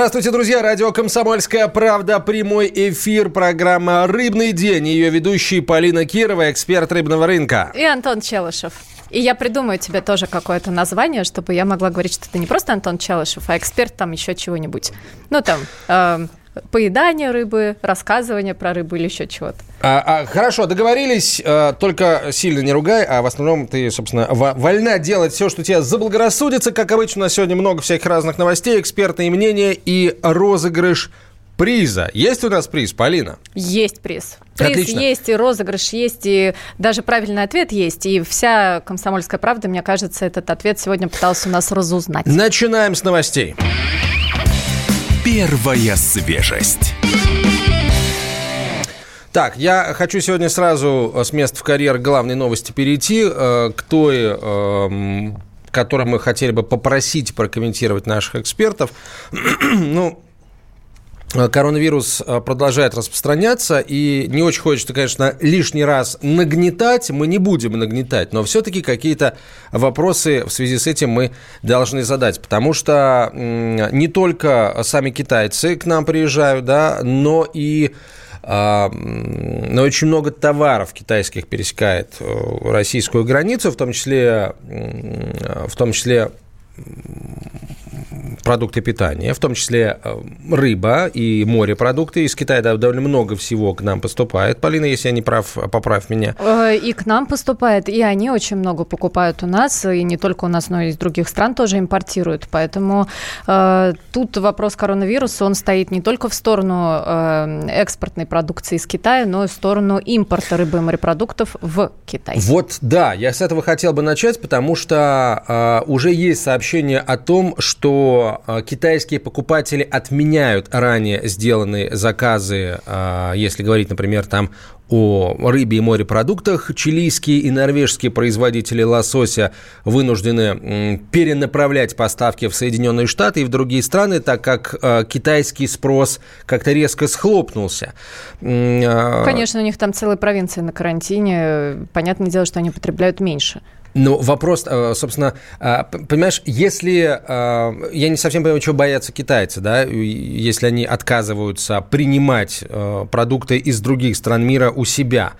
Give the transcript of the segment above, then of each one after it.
Здравствуйте, друзья! Радио «Комсомольская правда». Прямой эфир. Программа «Рыбный день». Ее ведущий Полина Кирова, эксперт рыбного рынка. И Антон Челышев. И я придумаю тебе тоже какое-то название, чтобы я могла говорить, что ты не просто Антон Челышев, а эксперт там еще чего-нибудь. Ну, там, э, поедание рыбы, рассказывание про рыбу или еще чего-то. А, а, хорошо, договорились, а, только сильно не ругай, а в основном ты, собственно, вольна делать все, что тебе заблагорассудится. Как обычно, у нас сегодня много всяких разных новостей, экспертные мнения и розыгрыш приза. Есть у нас приз, Полина? Есть приз. Приз Отлично. есть, и розыгрыш есть, и даже правильный ответ есть. И вся комсомольская правда, мне кажется, этот ответ сегодня пытался у нас разузнать. Начинаем с новостей. Первая свежесть. Так, я хочу сегодня сразу с места в карьер главной новости перейти э, к той, э, мы хотели бы попросить прокомментировать наших экспертов. ну, Э, коронавирус э, продолжает распространяться, и не очень хочется, конечно, лишний раз нагнетать, мы не будем нагнетать, но все-таки какие-то вопросы в связи с этим мы должны задать, потому что не только сами китайцы к нам приезжают, да, но и а, но очень много товаров китайских пересекает э, российскую границу, в том числе, в том числе продукты питания, в том числе э, рыба и морепродукты. Из Китая довольно много всего к нам поступает. Полина, если я не прав, поправь меня. Э, и к нам поступает, и они очень много покупают у нас, и не только у нас, но и из других стран тоже импортируют. Поэтому э, тут вопрос коронавируса, он стоит не только в сторону э, экспортной продукции из Китая, но и в сторону импорта рыбы и морепродуктов в Китай. Вот, да, я с этого хотел бы начать, потому что э, уже есть сообщение о том, что Э, китайские покупатели отменяют ранее сделанные заказы, э, если говорить, например, там о рыбе и морепродуктах. Чилийские и норвежские производители лосося вынуждены перенаправлять поставки в Соединенные Штаты и в другие страны, так как э, китайский спрос как-то резко схлопнулся. Конечно, у них там целые провинции на карантине. Понятное дело, что они потребляют меньше. Ну, вопрос, э, собственно, э, понимаешь, если... Э, я не совсем понимаю, чего боятся китайцы, да, если они отказываются принимать продукты из других стран мира у себя.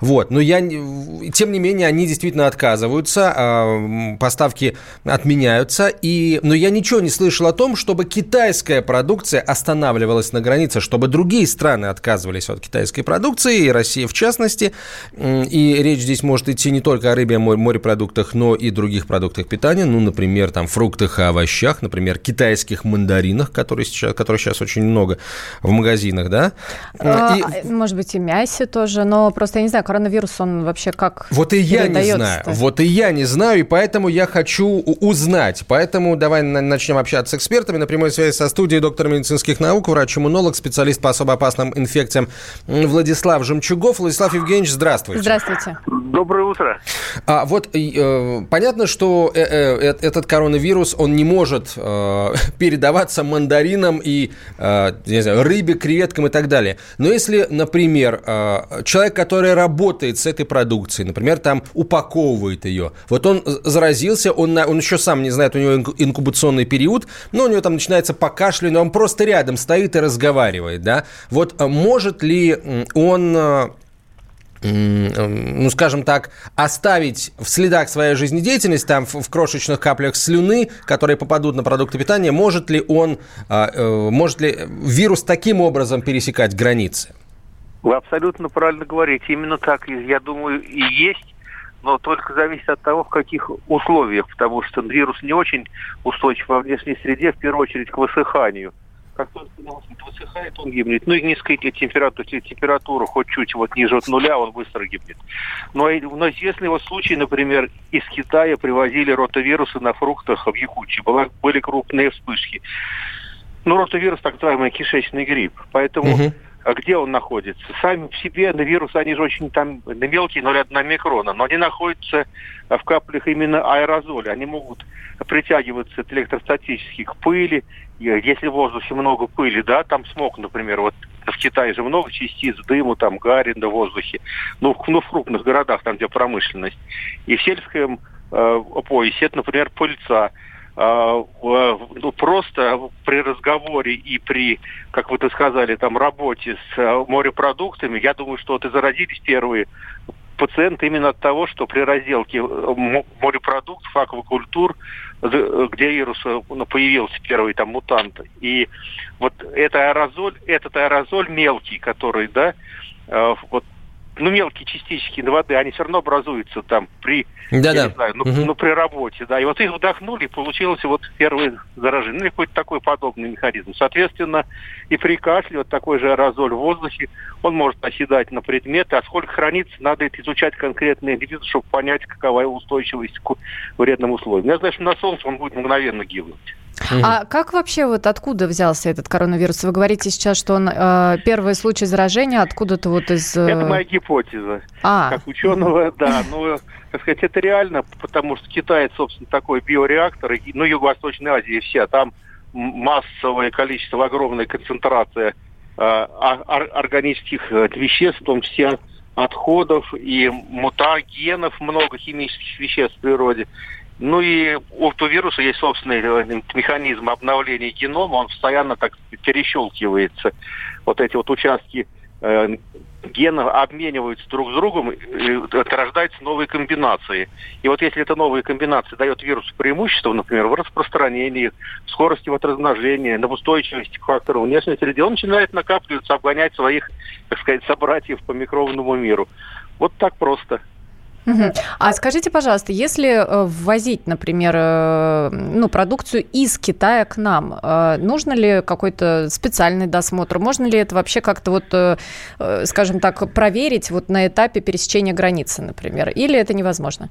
Вот. Но я, тем не менее, они действительно отказываются, а, поставки отменяются. И, но я ничего не слышал о том, чтобы китайская продукция останавливалась на границе, чтобы другие страны отказывались от китайской продукции, и Россия в частности. И речь здесь может идти не только о рыбе, о морепродуктах, но и других продуктах питания. Ну, например, там фруктах и овощах, например, китайских мандаринах, которые сейчас, которых сейчас очень много в магазинах, да? А, и... Может быть, и мясе тоже, но просто я не знаю, коронавирус, он вообще как Вот и я не знаю. Вот и я не знаю, и поэтому я хочу узнать. Поэтому давай начнем общаться с экспертами. На прямой связи со студией доктор медицинских наук, врач-иммунолог, специалист по особо опасным инфекциям Владислав Жемчугов. Владислав Евгеньевич, здравствуйте. Здравствуйте. Доброе утро. А вот э, понятно, что э, э, этот коронавирус, он не может э, передаваться мандаринам и, э, не знаю, рыбе, креветкам и так далее. Но если, например, э, человек, который работает работает с этой продукцией, например, там упаковывает ее. Вот он заразился, он, он еще сам не знает, у него инкубационный период, но у него там начинается покашливание, он просто рядом стоит и разговаривает, да. Вот а может ли он а, ну, скажем так, оставить в следах своей жизнедеятельности, там, в, в крошечных каплях слюны, которые попадут на продукты питания, может ли он, э, может ли вирус таким образом пересекать границы? Вы абсолютно правильно говорите. Именно так, я думаю, и есть. Но только зависит от того, в каких условиях, потому что вирус не очень устойчив во внешней среде, в первую очередь к высыханию. Как только он высыхает, он гибнет. Ну и низкая температура, температура хоть чуть вот ниже от нуля, он быстро гибнет. Но, но известный вот случай, например, из Китая привозили ротавирусы на фруктах в Якутии. Была, были крупные вспышки. Ну, ротавирус, так называемый кишечный грипп. Поэтому а где он находится. Сами в себе на вирусы, они же очень там на мелкие, 0,1 микрона, но они находятся в каплях именно аэрозоля. Они могут притягиваться от электростатических пыли. Если в воздухе много пыли, да, там смог, например, вот в Китае же много частиц дыма, там гари на воздухе, ну, ну в крупных городах, там, где промышленность. И в сельском э, поясе это, например, пыльца. А, ну, просто при разговоре и при, как вы это сказали, там работе с а, морепродуктами, я думаю, что вот и заразились первые пациенты именно от того, что при разделке э, морепродуктов, аквакультур, где вирус э, ну, появился первый там мутант. И вот это аэрозоль, этот аэрозоль мелкий, который, да, э, вот ну, мелкие частички воды, они все равно образуются там при, да, я да. не знаю, ну, угу. ну, при работе, да. И вот их вдохнули, и получилось вот первые заражение. Ну, или какой-то такой подобный механизм. Соответственно, и при кашле вот такой же аэрозоль в воздухе, он может оседать на предметы, а сколько хранится, надо это изучать конкретные индивиды, чтобы понять, какова его устойчивость к вредным условиям. Я знаю, что на солнце он будет мгновенно гибнуть. А как вообще вот откуда взялся этот коронавирус? Вы говорите сейчас, что он э, первый случай заражения откуда-то вот из... Э... Это моя гипотеза. А. Как ученого, да. Ну, так сказать, это реально, потому что Китай, собственно, такой биореактор, ну, Юго-Восточная Азия вся, там массовое количество, огромная концентрация э, органических э, веществ, в том числе отходов и мутагенов, много химических веществ в природе. Ну и у вируса есть собственный э, механизм обновления генома, он постоянно так перещелкивается. Вот эти вот участки э, генов обмениваются друг с другом, и рождаются новые комбинации. И вот если эта новая комбинация дает вирусу преимущество, например, в распространении, в скорости вот размножения, на устойчивости к фактору внешней среды, он начинает накапливаться, обгонять своих, так сказать, собратьев по микробному миру. Вот так просто. Угу. А скажите, пожалуйста, если э, ввозить, например, э, ну, продукцию из Китая к нам, э, нужно ли какой-то специальный досмотр? Можно ли это вообще как-то вот, скажем так, проверить вот на этапе пересечения границы, например? Или это невозможно?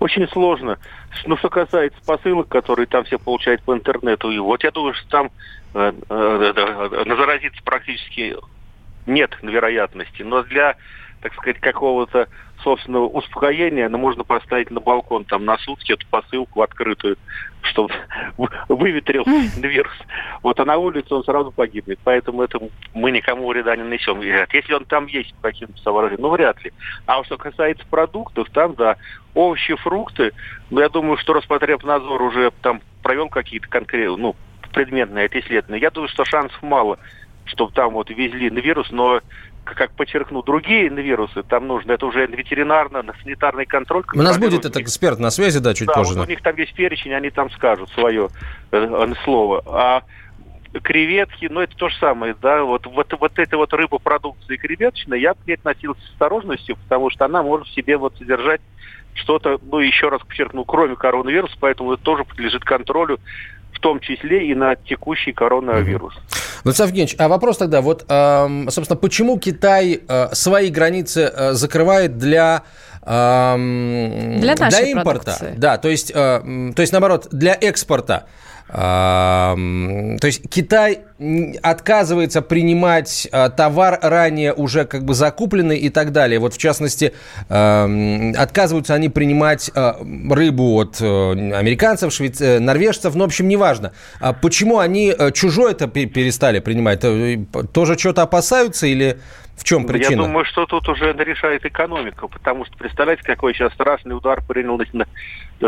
Очень сложно. Ну, что касается посылок, которые там все получают по интернету, и вот я думаю, что там э, э, заразиться практически нет вероятности. Но для, так сказать, какого-то собственного успокоения, но можно поставить на балкон там на сутки эту посылку открытую, чтобы выветрил вирус. Вот, а на улице он сразу погибнет. Поэтому это мы никому вреда не несем. Если он там есть по каким-то соображениям, ну, вряд ли. А что касается продуктов, там, да, овощи, фрукты, ну, я думаю, что Роспотребнадзор уже там провел какие-то конкретные, ну, предметные это исследования. Я думаю, что шансов мало, чтобы там вот везли вирус, но как подчеркну, другие вирусы, там нужно, это уже ветеринарно-санитарный контроль. У нас будет этот эксперт на связи, да, чуть да, позже. Вот у них там есть перечень, они там скажут свое э, слово. А креветки, ну это то же самое, да, вот, вот, вот эта вот рыбопродукция креветочная, я к ней относился с осторожностью, потому что она может в себе вот содержать что-то, ну еще раз подчеркну, кроме коронавируса, поэтому это тоже подлежит контролю в том числе и на текущий коронавирус. Владислав Евгеньевич, а вопрос тогда, вот, собственно, почему Китай э, свои границы э, закрывает для для, для импорта, продукции. да, то есть, э, то есть наоборот для экспорта. То есть Китай отказывается принимать а, товар ранее уже как бы закупленный и так далее. Вот в частности, отказываются они принимать а, рыбу от э, американцев, швейц... Э, норвежцев, ну, в общем, неважно. А почему они э, чужое это перестали принимать? Тоже что-то опасаются или в чем причина? Я думаю, что тут уже решает экономика, потому что представляете, какой сейчас страшный удар принял на,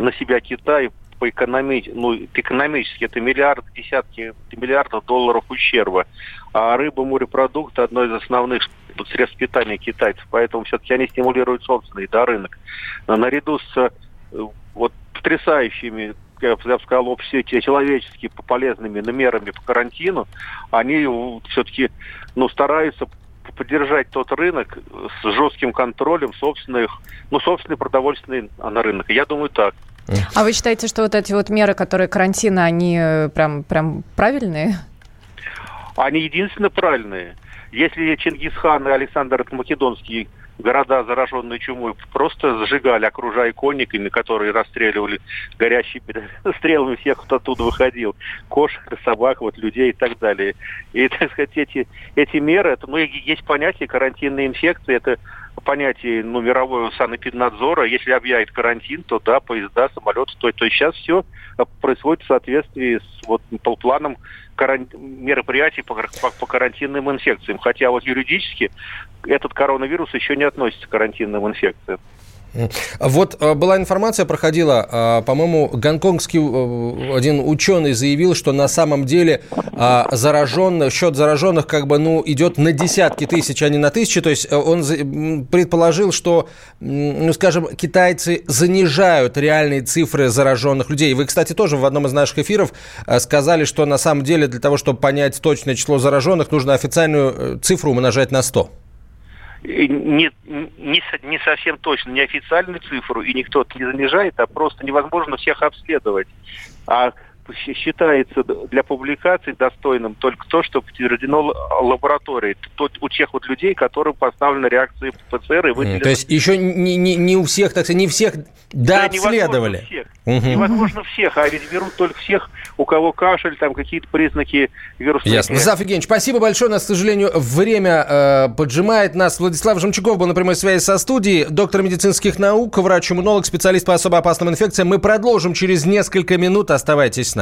на себя Китай по экономи... ну, экономически это миллиард, десятки миллиардов долларов ущерба. А рыба, морепродукты – одно из основных средств питания китайцев. Поэтому все-таки они стимулируют собственный да, рынок. Но наряду с э, вот, потрясающими я бы сказал, все человеческие полезными мерами по карантину, они все-таки ну, стараются поддержать тот рынок с жестким контролем собственных, ну, собственный продовольственный на рынок. Я думаю так. А вы считаете, что вот эти вот меры, которые карантина, они э, прям, прям правильные? Они единственно правильные. Если Чингисхан и Александр Македонский города, зараженные чумой, просто сжигали, окружая конниками, которые расстреливали горящими стрелами всех, кто оттуда выходил. Кошек, собак, вот людей и так далее. И, так сказать, эти, эти меры, это, ну, есть понятие карантинной инфекции, это понятие ну, мирового санэпиднадзора. Если объявит карантин, то да, поезда, самолеты, то, то сейчас все происходит в соответствии с вот, планом каран... мероприятий по, по, по карантинным инфекциям. Хотя вот юридически этот коронавирус еще не относится к карантинным инфекциям. Вот э, была информация, проходила, э, по-моему, гонконгский э, один ученый заявил, что на самом деле зараженных, счет зараженных как бы, ну, идет на десятки тысяч, а не на тысячи. То есть он предположил, что, ну, скажем, китайцы занижают реальные цифры зараженных людей. Вы, кстати, тоже в одном из наших эфиров сказали, что на самом деле для того, чтобы понять точное число зараженных, нужно официальную цифру умножать на 100 не, не, не совсем точно, не официальную цифру, и никто не занижает, а просто невозможно всех обследовать. А считается для публикации достойным только то, что подтверждено лабораторией. Тот, у тех вот людей, которым поставлены реакции ПЦР и выделены... То есть еще не, не, не у всех, так сказать, не всех да, обследовали. Невозможно всех. Угу. невозможно всех, а ведь берут только всех, у кого кашель, там какие-то признаки вируса. Ясно. Владислав Евгеньевич, спасибо большое. У нас, к сожалению, время э, поджимает нас. Владислав Жемчугов был на прямой связи со студией, доктор медицинских наук, врач-иммунолог, специалист по особо опасным инфекциям. Мы продолжим через несколько минут. Оставайтесь с нами.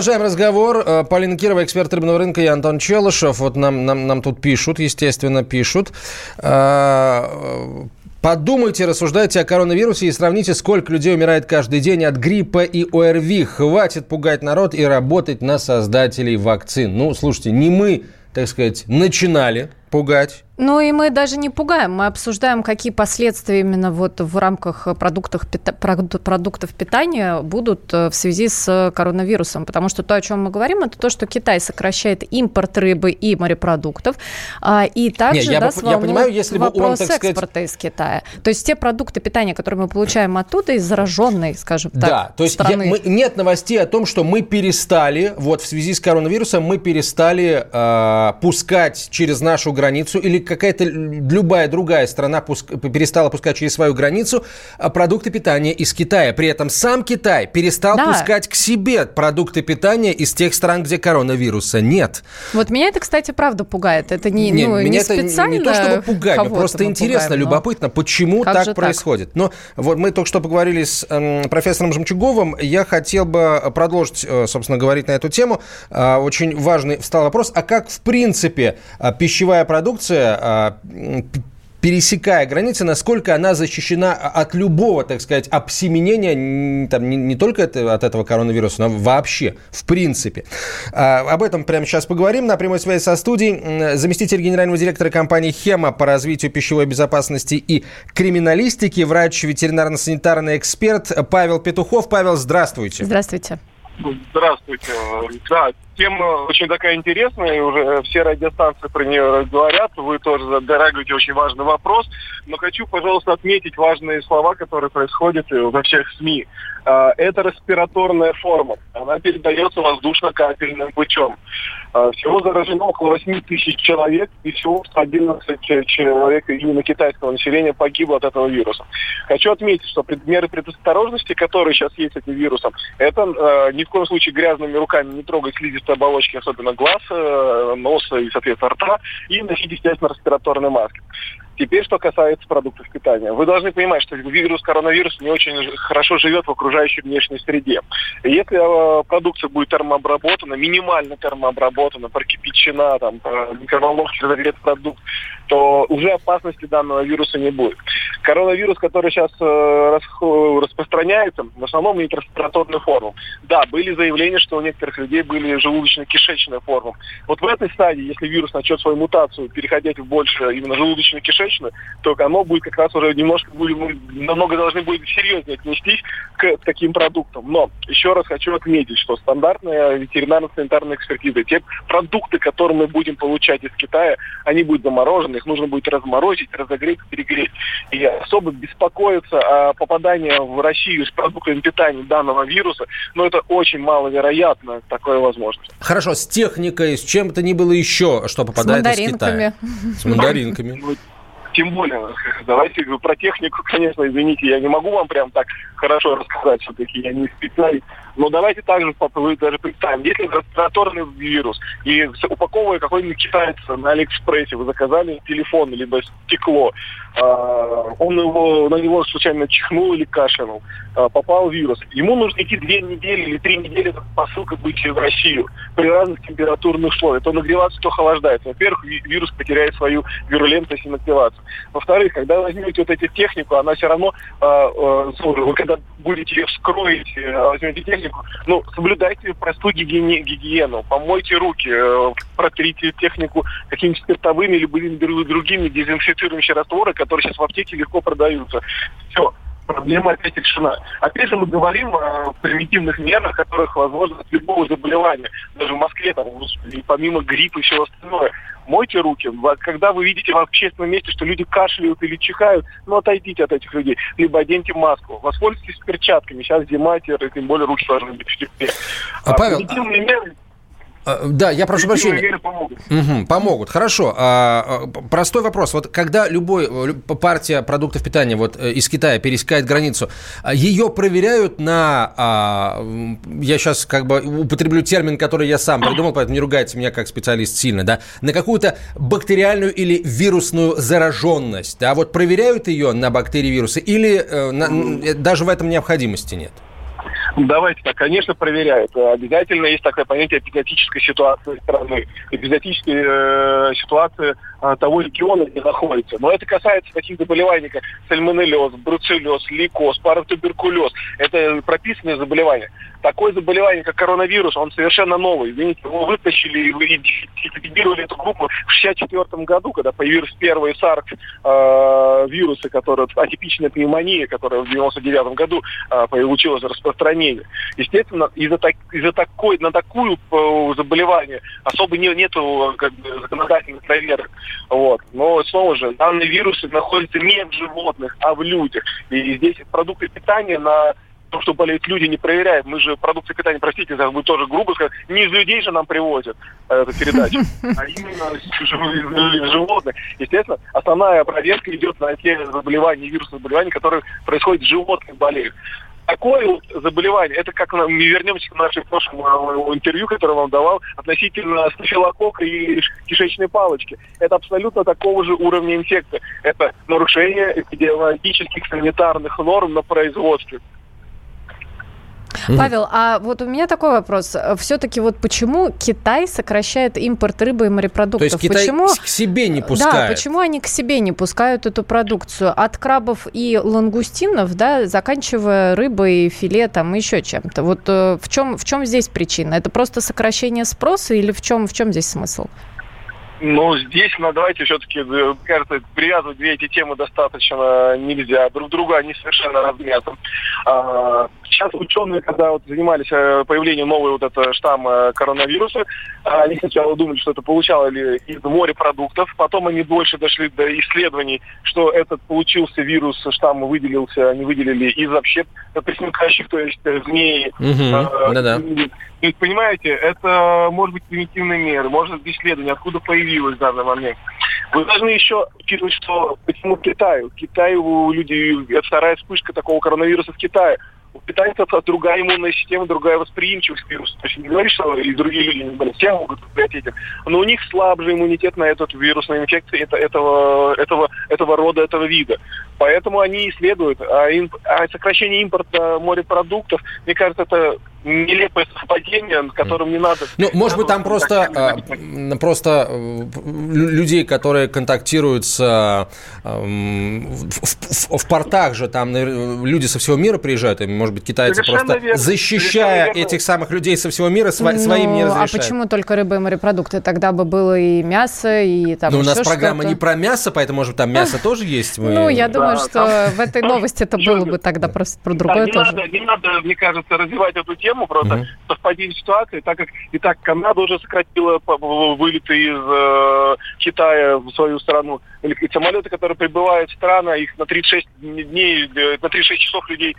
Продолжаем разговор. Э, Полина Кирова, эксперт рыбного рынка, и Антон Челышев. Вот нам, нам, нам тут пишут, естественно, пишут. Э, подумайте, рассуждайте о коронавирусе и сравните, сколько людей умирает каждый день от гриппа и ОРВИ. Хватит пугать народ и работать на создателей вакцин. Ну, слушайте, не мы, так сказать, начинали пугать ну и мы даже не пугаем, мы обсуждаем, какие последствия именно вот в рамках продуктов, продуктов питания будут э, в связи с коронавирусом. Потому что то, о чем мы говорим, это то, что Китай сокращает импорт рыбы и морепродуктов. А, и также Не, я, нас я понимаю, если бы он, так сказать... экспорта из Китая. То есть те продукты питания, которые мы получаем оттуда, из зараженной, скажем так, Да, то есть страны. Я, мы, нет новостей о том, что мы перестали, вот в связи с коронавирусом, мы перестали э, пускать через нашу границу или какая-то любая другая страна пуск, перестала пускать через свою границу а, продукты питания из Китая. При этом сам Китай перестал да. пускать к себе продукты питания из тех стран, где коронавируса нет. Вот меня это, кстати, правда пугает. Это не, не, ну, меня не специально это не то, чтобы пугать, но просто интересно, пугаем, любопытно, почему так происходит. Так? Но вот мы только что поговорили с э, профессором Жемчуговым. Я хотел бы продолжить, э, собственно, говорить на эту тему. Э, очень важный встал вопрос, а как, в принципе, э, пищевая продукция а, пересекая границы, насколько она защищена от любого, так сказать, обсеменения, там, не, не только это, от этого коронавируса, но вообще, в принципе. А, об этом прямо сейчас поговорим. На прямой связи со студией заместитель генерального директора компании «Хема» по развитию пищевой безопасности и криминалистики, врач, ветеринарно-санитарный эксперт Павел Петухов. Павел, здравствуйте. Здравствуйте. Здравствуйте. Да, тема очень такая интересная, и уже все радиостанции про нее говорят. Вы тоже затрагиваете очень важный вопрос. Но хочу, пожалуйста, отметить важные слова, которые происходят во всех СМИ. А, это респираторная форма. Она передается воздушно-капельным путем. А, всего заражено около 8 тысяч человек, и всего 11 человек именно китайского населения погибло от этого вируса. Хочу отметить, что меры предосторожности, которые сейчас есть с этим вирусом, это э, ни в коем случае грязными руками не трогать слизистые оболочки, особенно глаз, э, носа и, соответственно, рта, и носить, естественно, респираторные маски. Теперь, что касается продуктов питания. Вы должны понимать, что вирус коронавирус не очень хорошо живет в окружающей внешней среде. Если э, продукция будет термообработана, минимально термообработана, прокипячена, там, микроволновки разогрет продукт, то уже опасности данного вируса не будет. Коронавирус, который сейчас э, распространяется, в основном имеет респираторную форму. Да, были заявления, что у некоторых людей были желудочно-кишечная форма. Вот в этой стадии, если вирус начнет свою мутацию переходить в больше именно желудочно-кишечную, то оно будет как раз уже немножко, будет, намного должны будет серьезнее отнестись к таким продуктам. Но еще раз хочу отметить, что стандартная ветеринарно-санитарная экспертиза, те продукты, которые мы будем получать из Китая, они будут заморожены, их нужно будет разморозить, разогреть, перегреть. И особо беспокоиться о попадании в Россию с продуктами питания данного вируса, но это очень маловероятно, такое возможно. Хорошо, с техникой, с чем-то не было еще, что попадает из Китая? С мандаринками. Тем более, давайте про технику, конечно, извините, я не могу вам прям так хорошо рассказать, все-таки я не специалист. Но давайте также даже представим, если респираторный вирус, и упаковывая какой-нибудь китаец на Алиэкспрессе, вы заказали телефон, либо стекло, а, он его, на него случайно чихнул или кашлянул, а, попал вирус. Ему нужно идти две недели или три недели посылка быть в Россию при разных температурных условиях. То нагреваться, то охлаждается. Во-первых, вирус потеряет свою вирулентность и инактивацию. Во-вторых, когда возьмете вот эту технику, она все равно, э, вы когда будете ее вскроить, возьмете технику, ну, соблюдайте простую гигиене, гигиену, помойте руки, э, протрите технику какими-то спиртовыми или другими дезинфицирующими растворами, которые сейчас в аптеке легко продаются. Все, проблема опять решена. Опять же, мы говорим о примитивных мерах, которых возможно от любого заболевания. Даже в Москве, там, помимо гриппа и всего остального. Мойте руки. Когда вы видите в общественном месте, что люди кашляют или чихают, ну, отойдите от этих людей. Либо оденьте маску. Воспользуйтесь перчатками. Сейчас зима, тем более руки должны быть в тепле. А, Павел, а меры а, да, я прошу прощения. Помогут. Угу, помогут. Хорошо. А, а, простой вопрос. Вот когда любой партия продуктов питания вот э, из Китая пересекает границу, ее проверяют на, я сейчас как бы употреблю термин, который я сам придумал, поэтому не ругайте меня как специалист сильно, да, на какую-то бактериальную или вирусную зараженность. Да, вот проверяют ее на бактерии, вирусы или э, на, даже в этом необходимости нет? Давайте так, конечно, проверяют. Обязательно есть такое понятие эпизотической ситуации страны, эпизотической э, ситуации э, того региона, где находится. Но это касается таких заболеваний, как сальмонеллез, бруцеллез, лейкоз, паратуберкулез. Это прописанные заболевания. Такое заболевание, как коронавирус, он совершенно новый. Извините, его вытащили и идентифицировали эту группу в 1964 году, когда появились первые SARS э, вирусы, которые атипичная пневмония, которая в 1999 году э, получилась распространение. Естественно, из-за так, из такой, на такую э, заболевание особо не, нету как бы, законодательных проверок. Вот. Но снова же, данные вирусы находятся не в животных, а в людях. И здесь продукты питания на то, что болеют люди, не проверяем. Мы же продукты питания, простите, за будет тоже грубо сказать, не из людей же нам привозят э, эту передачу, а именно из животных. Естественно, основная проверка идет на те заболевания, вирусные заболевания, которые происходят в животных болеют такое вот заболевание, это как мы вернемся к нашему прошлому интервью, которое вам давал, относительно стафилококка и кишечной палочки. Это абсолютно такого же уровня инфекции. Это нарушение эпидемиологических санитарных норм на производстве. Павел, а вот у меня такой вопрос. Все-таки вот почему Китай сокращает импорт рыбы и морепродуктов? То есть Китай почему... к себе не пускает? Да, почему они к себе не пускают эту продукцию? От крабов и лангустинов, да, заканчивая рыбой, филе, там, еще чем-то. Вот э, в чем, в чем здесь причина? Это просто сокращение спроса или в чем, в чем здесь смысл? Ну, здесь, ну, давайте все-таки, э, кажется, привязывать две эти темы достаточно нельзя. Друг друга они совершенно размятым. А, сейчас ученые, когда вот занимались э, появлением нового вот этого штамма коронавируса, они сначала думали, что это получало ли из морепродуктов, потом они больше дошли до исследований, что этот получился вирус, штамм выделился, они выделили из вообще пресмыкающих, то есть э, змеи. Угу. Да-да. То есть, понимаете, это может быть примитивные меры, может быть исследование, откуда появилось в данный момент. Вы должны еще учитывать, что почему Китаю. Китаю у людей, это вторая вспышка такого коронавируса в Китае у китайцев другая иммунная система, другая восприимчивость к вирусу. То есть не говоришь, что и другие люди не болеют, все могут быть этим. Но у них слабый иммунитет на этот вирусную инфекцию это, этого, этого, этого рода, этого вида. Поэтому они исследуют. А, имп, а сокращение импорта морепродуктов, мне кажется, это нелепое совпадение, с которым не надо... Ну, может быть, там просто, а, просто э, людей, которые контактируют с, эм, в, в, в портах же, там люди со всего мира приезжают, и, может быть, китайцы Совершенно просто, верно. защищая Совершенно этих самых людей со всего мира, сво, ну, своим не разрешают. А почему только рыба и морепродукты? Тогда бы было и мясо, и там Ну, у нас программа не про мясо, поэтому, может, там мясо тоже есть? Ну, я думаю, что в этой новости это было бы тогда просто про другое тоже. Не надо, мне кажется, развивать эту тему, просто совпадение ситуации, так как и так Канада уже сократила вылеты из э, Китая в свою страну. Самолеты, которые прибывают в страну, их на 36 дней, э, на 36 часов людей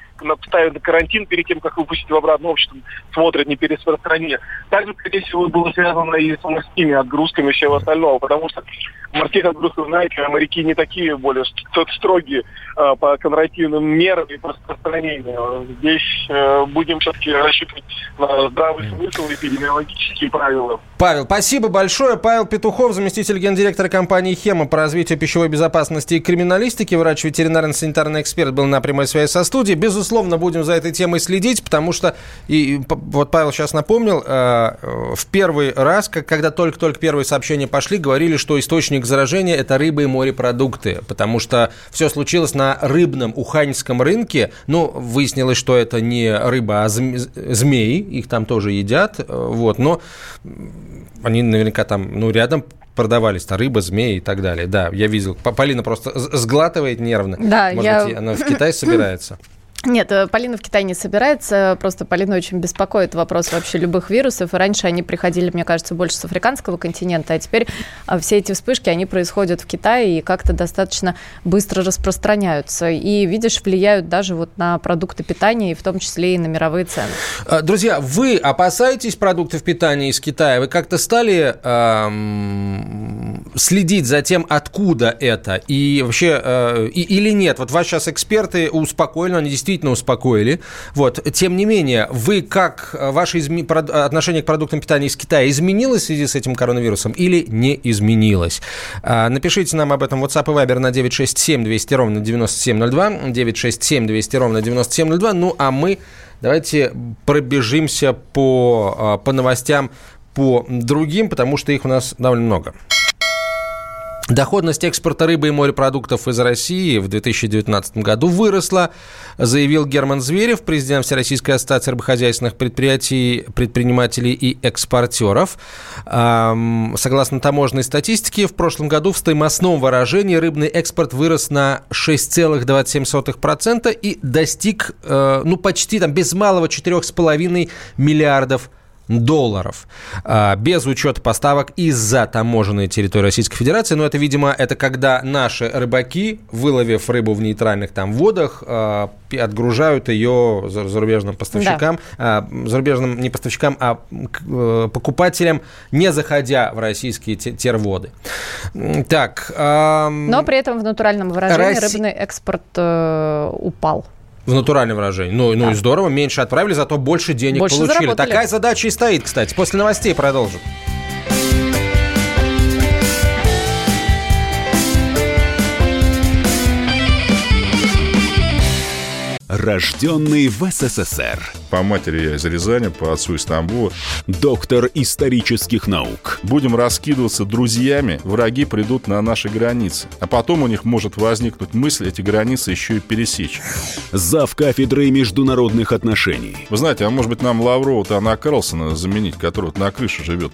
ставят на карантин перед тем, как выпустить в обратное общество, смотрят не перераспространение. Также, скорее всего, было связано и с морскими отгрузками и всего остального, потому что морских отгрузках, знаете, моряки не такие более строгие э, по контрактивным мерам и по распространению. Здесь э, будем все-таки рассчитывать на здравый смысл и эпидемиологические правила. Павел, спасибо большое. Павел Петухов, заместитель гендиректора компании «Хема» по развитию пищевой безопасности и криминалистики, врач ветеринарно-санитарный эксперт был на прямой связи со студией. Безусловно, будем за этой темой следить, потому что, и вот Павел сейчас напомнил, э, в первый раз, когда только-только первые сообщения пошли, говорили, что источник заражения – это рыба и морепродукты, потому что все случилось на рыбном уханьском рынке. Ну, выяснилось, что это не рыба, а змеи, их там тоже едят, э, вот, но они наверняка там, ну, рядом продавались, то рыба, змеи и так далее. Да, я видел. Полина просто сглатывает нервно. Да, Может я... быть, она в Китай собирается. Нет, э, Полина в Китае не собирается, просто Полина очень беспокоит вопрос вообще любых вирусов. И раньше они приходили, мне кажется, больше с африканского континента, а теперь а, все эти вспышки, они происходят в Китае и как-то достаточно быстро распространяются. И, видишь, влияют даже вот на продукты питания, и в том числе и на мировые цены. А, друзья, вы опасаетесь продуктов питания из Китая? Вы как-то стали эм, следить за тем, откуда это? И вообще, э, и, или нет? Вот вас сейчас эксперты успокоили, они действительно действительно успокоили. Вот. Тем не менее, вы как, э, ваше изме... отношение к продуктам питания из Китая изменилось в связи с этим коронавирусом или не изменилось? А, напишите нам об этом WhatsApp и Viber на 967 200 ровно 9702, 967 200 ровно 9702. Ну, а мы давайте пробежимся по, а, по новостям по другим, потому что их у нас довольно много. Доходность экспорта рыбы и морепродуктов из России в 2019 году выросла, заявил Герман Зверев, президент Всероссийской ассоциации рыбохозяйственных предприятий, предпринимателей и экспортеров. Согласно таможенной статистике, в прошлом году в стоимостном выражении рыбный экспорт вырос на 6,27% и достиг э, ну, почти там, без малого 4,5 миллиардов долларов а, без учета поставок из-за таможенной территории Российской Федерации. Но это, видимо, это когда наши рыбаки, выловив рыбу в нейтральных там водах, а, отгружают ее зарубежным поставщикам, да. зарубежным не поставщикам, а э, покупателям, не заходя в российские терводы. Так. Но при этом в натуральном выражении Росси... рыбный экспорт э, упал. В натуральном выражении. Ну, ну да. и здорово, меньше отправили, зато больше денег больше получили. Заработали. Такая задача и стоит, кстати. После новостей продолжим. Рожденный в СССР. По матери я из Рязани, по отцу из Тамбова. Доктор исторических наук. Будем раскидываться друзьями, враги придут на наши границы. А потом у них может возникнуть мысль эти границы еще и пересечь. Зав кафедрой международных отношений. Вы знаете, а может быть нам Лаврова-то Анна Карлсона заменить, который вот на крыше живет?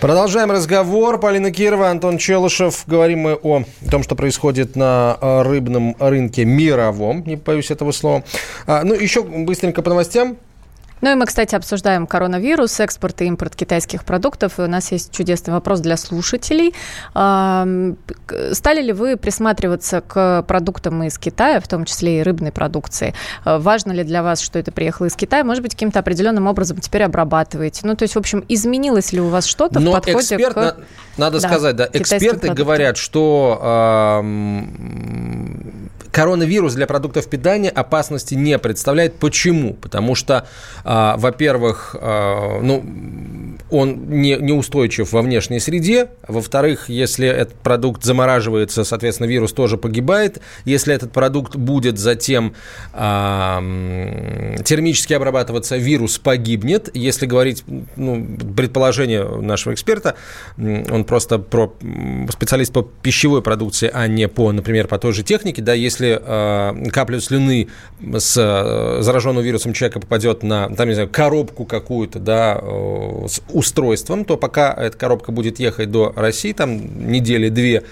Продолжаем разговор. Полина Кирова, Антон Челышев. Говорим мы о том, что происходит на э, рыбном рынке мировом, не боюсь этого слова. А, ну, еще быстренько по новостям. Ну и мы, кстати, обсуждаем коронавирус, экспорт и импорт китайских продуктов. И у нас есть чудесный вопрос для слушателей. Стали ли вы присматриваться к продуктам из Китая, в том числе и рыбной продукции? А, важно ли для вас, что это приехало из Китая? Может быть, каким-то определенным образом теперь обрабатываете? Ну, то есть, в общем, изменилось ли у вас что-то Но в подходе эксперт, к... Надо да, сказать, да, эксперты говорят, что э, коронавирус для продуктов питания опасности не представляет. Почему? Потому что, э, во-первых, э, ну, он не, неустойчив во внешней среде. Во-вторых, если этот продукт замораживается, соответственно, вирус тоже погибает. Если этот продукт будет затем э, термически обрабатываться, вирус погибнет. Если говорить, ну, предположение нашего эксперта, он просто про специалист по пищевой продукции, а не по, например, по той же технике, да, если э, капля слюны с э, зараженным вирусом человека попадет на, там, не знаю, коробку какую-то, да, э, с устройством, то пока эта коробка будет ехать до России, там недели две,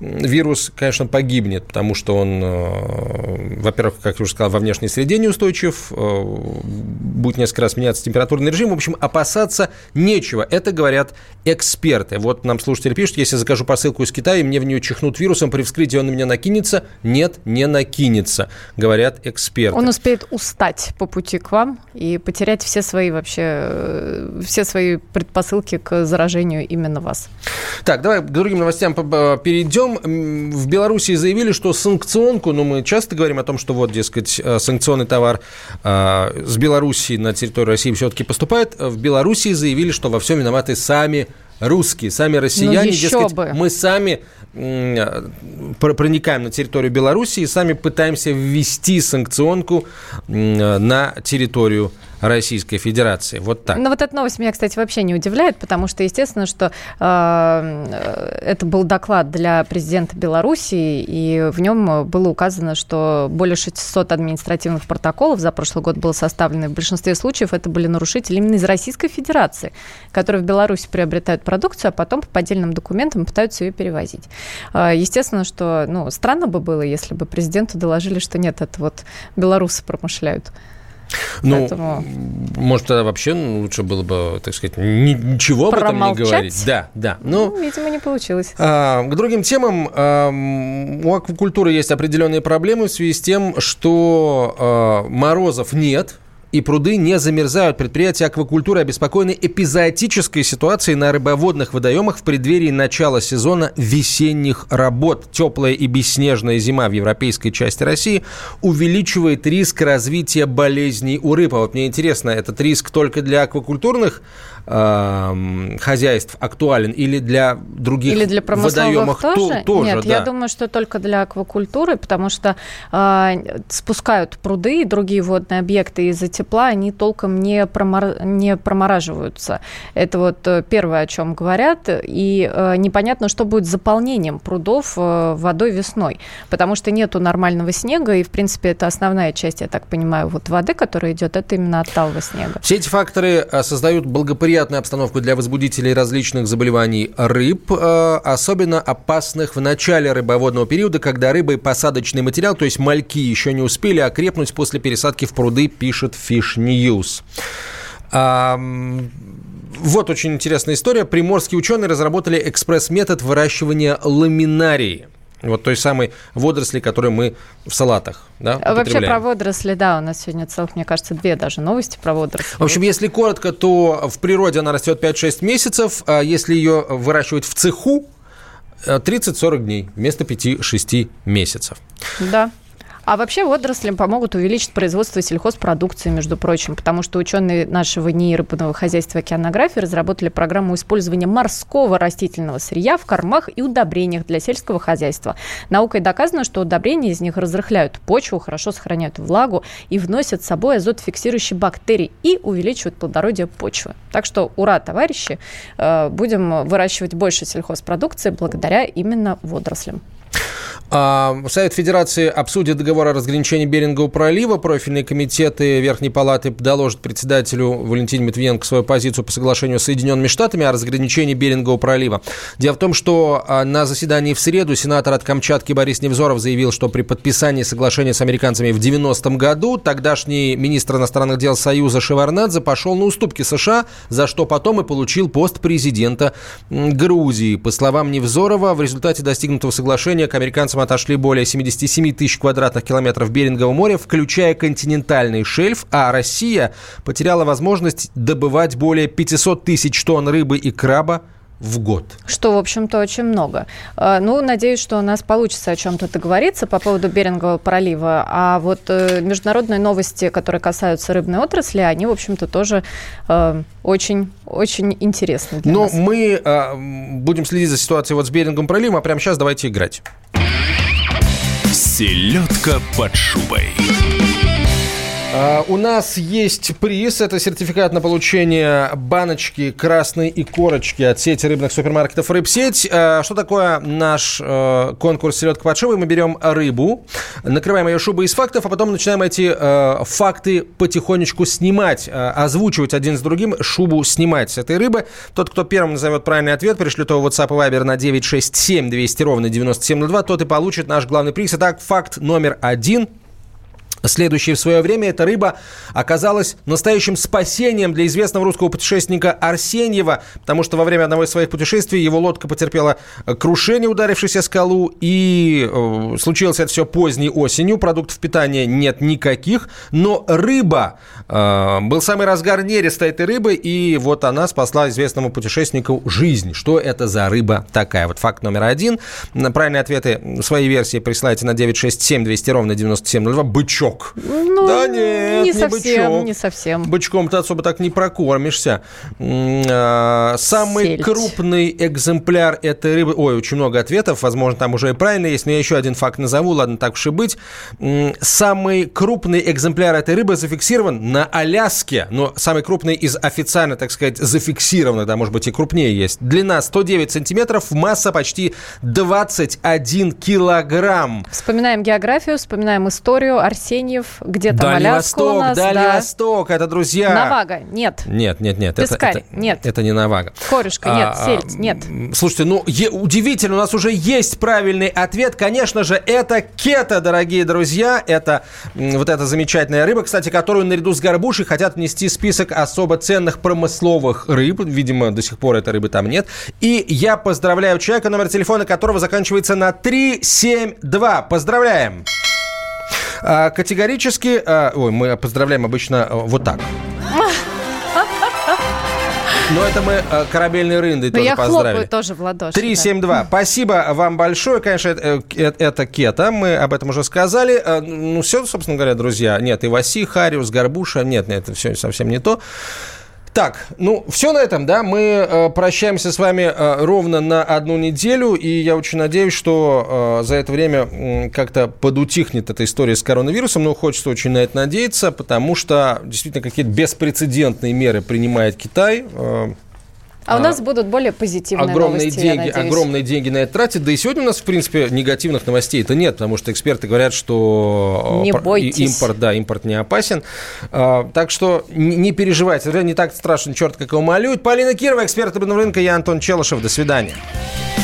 вирус, конечно, погибнет, потому что он, э, во-первых, как я уже сказал, во внешней среде неустойчив, э, будет несколько раз меняться температурный режим. В общем, опасаться нечего. Это говорят эксперты. Вот нам слушатель пишет, если закажу посылку из Китая, и мне в нее чихнут вирусом, при вскрытии он на меня накинется? Нет, не накинется, говорят эксперты. Он успеет устать по пути к вам и потерять все свои вообще, э, все свои предпосылки к заражению именно вас. Так, давай к другим новостям перейдем в Беларуси заявили, что санкционку, ну, мы часто говорим о том, что вот, дескать, э, санкционный товар э, с Беларуси на территорию России все-таки поступает. В Беларуси заявили, что во всем виноваты сами русские, сами россияне, ну, дескать, бы. мы сами проникаем на территорию Беларуси и сами пытаемся ввести санкционку на территорию Российской Федерации. Вот так. Ну, вот эта новость меня, кстати, вообще не удивляет, потому что, естественно, что э, это был доклад для президента Беларуси, и в нем было указано, что более 600 административных протоколов за прошлый год было составлено. В большинстве случаев это были нарушители именно из Российской Федерации, которые в Беларуси приобретают продукцию, а потом по поддельным документам пытаются ее перевозить. Э, естественно, что ну, странно бы было, если бы президенту доложили, что нет, это вот белорусы промышляют. Ну, Поэтому... может, тогда вообще лучше было бы, так сказать, ничего об этом не говорить. Да, да. Ну, ну видимо, не получилось. А, к другим темам. А, у аквакультуры есть определенные проблемы в связи с тем, что а, морозов нет, и пруды не замерзают. Предприятия аквакультуры обеспокоены эпизоотической ситуацией на рыбоводных водоемах в преддверии начала сезона весенних работ. Теплая и бесснежная зима в европейской части России увеличивает риск развития болезней у рыб. А вот мне интересно, этот риск только для аквакультурных э, хозяйств актуален или для других или для водоемов тоже? То, тоже Нет, да. я думаю, что только для аквакультуры, потому что э, спускают пруды и другие водные объекты из-за тепла, они толком не, промор... не промораживаются. Это вот э, первое, о чем говорят. И э, непонятно, что будет с заполнением прудов э, водой весной, потому что нету нормального снега, и, в принципе, это основная часть, я так понимаю, вот воды, которая идет, это именно от талого снега. Все эти факторы э, создают благоприятные благоприятную обстановку для возбудителей различных заболеваний рыб, э, особенно опасных в начале рыбоводного периода, когда рыба и посадочный материал, то есть мальки, еще не успели окрепнуть после пересадки в пруды, пишет Fish News. Вот очень интересная история. Приморские ученые разработали экспресс-метод выращивания ламинарии. Вот той самой водоросли, которую мы в салатах да, а Вообще про водоросли, да, у нас сегодня целых, мне кажется, две даже новости про водоросли. В общем, если коротко, то в природе она растет 5-6 месяцев, а если ее выращивать в цеху, 30-40 дней вместо 5-6 месяцев. Да. А вообще водорослям помогут увеличить производство сельхозпродукции, между прочим, потому что ученые нашего НИИ рыбного хозяйства океанографии разработали программу использования морского растительного сырья в кормах и удобрениях для сельского хозяйства. Наукой доказано, что удобрения из них разрыхляют почву, хорошо сохраняют влагу и вносят с собой азотфиксирующие бактерии и увеличивают плодородие почвы. Так что ура, товарищи, э, будем выращивать больше сельхозпродукции благодаря именно водорослям. А, Совет Федерации обсудит договор о разграничении Берингового пролива. Профильные комитеты Верхней Палаты доложат председателю Валентине Матвиенко свою позицию по соглашению с Соединенными Штатами о разграничении Берингового пролива. Дело в том, что а, на заседании в среду сенатор от Камчатки Борис Невзоров заявил, что при подписании соглашения с американцами в 90-м году тогдашний министр иностранных дел Союза Шеварнадзе пошел на уступки США, за что потом и получил пост президента Грузии. По словам Невзорова, в результате достигнутого соглашения к американцам отошли более 77 тысяч квадратных километров Берингового моря, включая континентальный шельф, а Россия потеряла возможность добывать более 500 тысяч тонн рыбы и краба в год. Что, в общем-то, очень много. Э, ну, надеюсь, что у нас получится о чем-то договориться по поводу Берингового пролива. А вот э, международные новости, которые касаются рыбной отрасли, они, в общем-то, тоже э, интересны для Но нас. мы э, будем следить за ситуацией вот с Беринговым проливом, а прямо сейчас давайте играть. Селедка под шубой. А, У нас есть приз. Это сертификат на получение баночки красной и корочки от сети рыбных супермаркетов «Рыбсеть». А, Что такое наш э, конкурс «Селедка под шубой»? Мы берем рыбу, накрываем ее шубой из фактов, а потом начинаем эти э, факты потихонечку снимать, э, озвучивать один с другим, шубу снимать с этой рыбы. Тот, кто первым назовет правильный ответ, пришлет его в WhatsApp и Viber на 967 200 ровно 9702, тот и получит наш главный приз. Итак, факт номер один – Следующий в свое время эта рыба оказалась настоящим спасением для известного русского путешественника Арсеньева, потому что во время одного из своих путешествий его лодка потерпела э, крушение, ударившись о скалу, и э, случилось это все поздней осенью. Продуктов питания нет никаких, но рыба, э, был самый разгар нереста этой рыбы, и вот она спасла известному путешественнику жизнь. Что это за рыба такая? Вот факт номер один. Правильные ответы, свои версии присылайте на 967 200 ровно 9702. Бычок бычок. Ну, да нет, не, не совсем, бычок. не совсем. Бычком-то особо так не прокормишься. А, Самый Сельдь. крупный экземпляр этой рыбы... Ой, очень много ответов. Возможно, там уже и правильно есть. Но я еще один факт назову. Ладно, так уж и быть. Самый крупный экземпляр этой рыбы зафиксирован на Аляске. Но самый крупный из официально, так сказать, зафиксированных, да, может быть, и крупнее есть. Длина 109 сантиметров, масса почти 21 килограмм. Вспоминаем географию, вспоминаем историю. Арсеньев, где там Дальний Аляска у Восток, нас. Дальний да. Восток, это друзья. Навага, нет. Нет, нет, нет. Пескарь, это, нет. Это не Навага. Корюшка, нет. А, Сельдь, нет. Слушайте, ну е- удивительно, у нас уже есть правильный ответ. Конечно же, это кета, дорогие друзья. Это м, вот эта замечательная рыба, кстати, которую наряду с горбушей хотят внести в список особо ценных промысловых рыб. Видимо, до сих пор этой рыбы там нет. И я поздравляю человека, номер телефона которого заканчивается на 372. Поздравляем! А, Категорически, а, ой, мы поздравляем обычно а, вот так. Но это мы корабельной рындой Но тоже я поздравили. хлопаю тоже в ладоши. 372. Спасибо вам большое. Конечно, это, э, это кета. Мы об этом уже сказали. Э, Ну, все, собственно говоря, друзья. Нет, и Васи, Хариус, Горбуша. Нет, нет, это все совсем не то. Так, ну, все на этом, да, мы э, прощаемся с вами э, ровно на одну неделю, и я очень надеюсь, что э, за это время м, как-то подутихнет эта история с коронавирусом, но хочется очень на это надеяться, потому что действительно какие-то беспрецедентные меры принимает Китай. э, А у нас будут более позитивные огромные новости, деньги, огромные деньги на это тратят. Да и сегодня у нас, в принципе, негативных новостей-то нет, потому что эксперты говорят, что Не э, про- бойтесь. импорт, да, импорт не опасен. А, так что не, не переживайте, это не так страшно, черт, как его малюют. Полина Кирова, эксперт рынка, я Антон Челышев. До свидания. –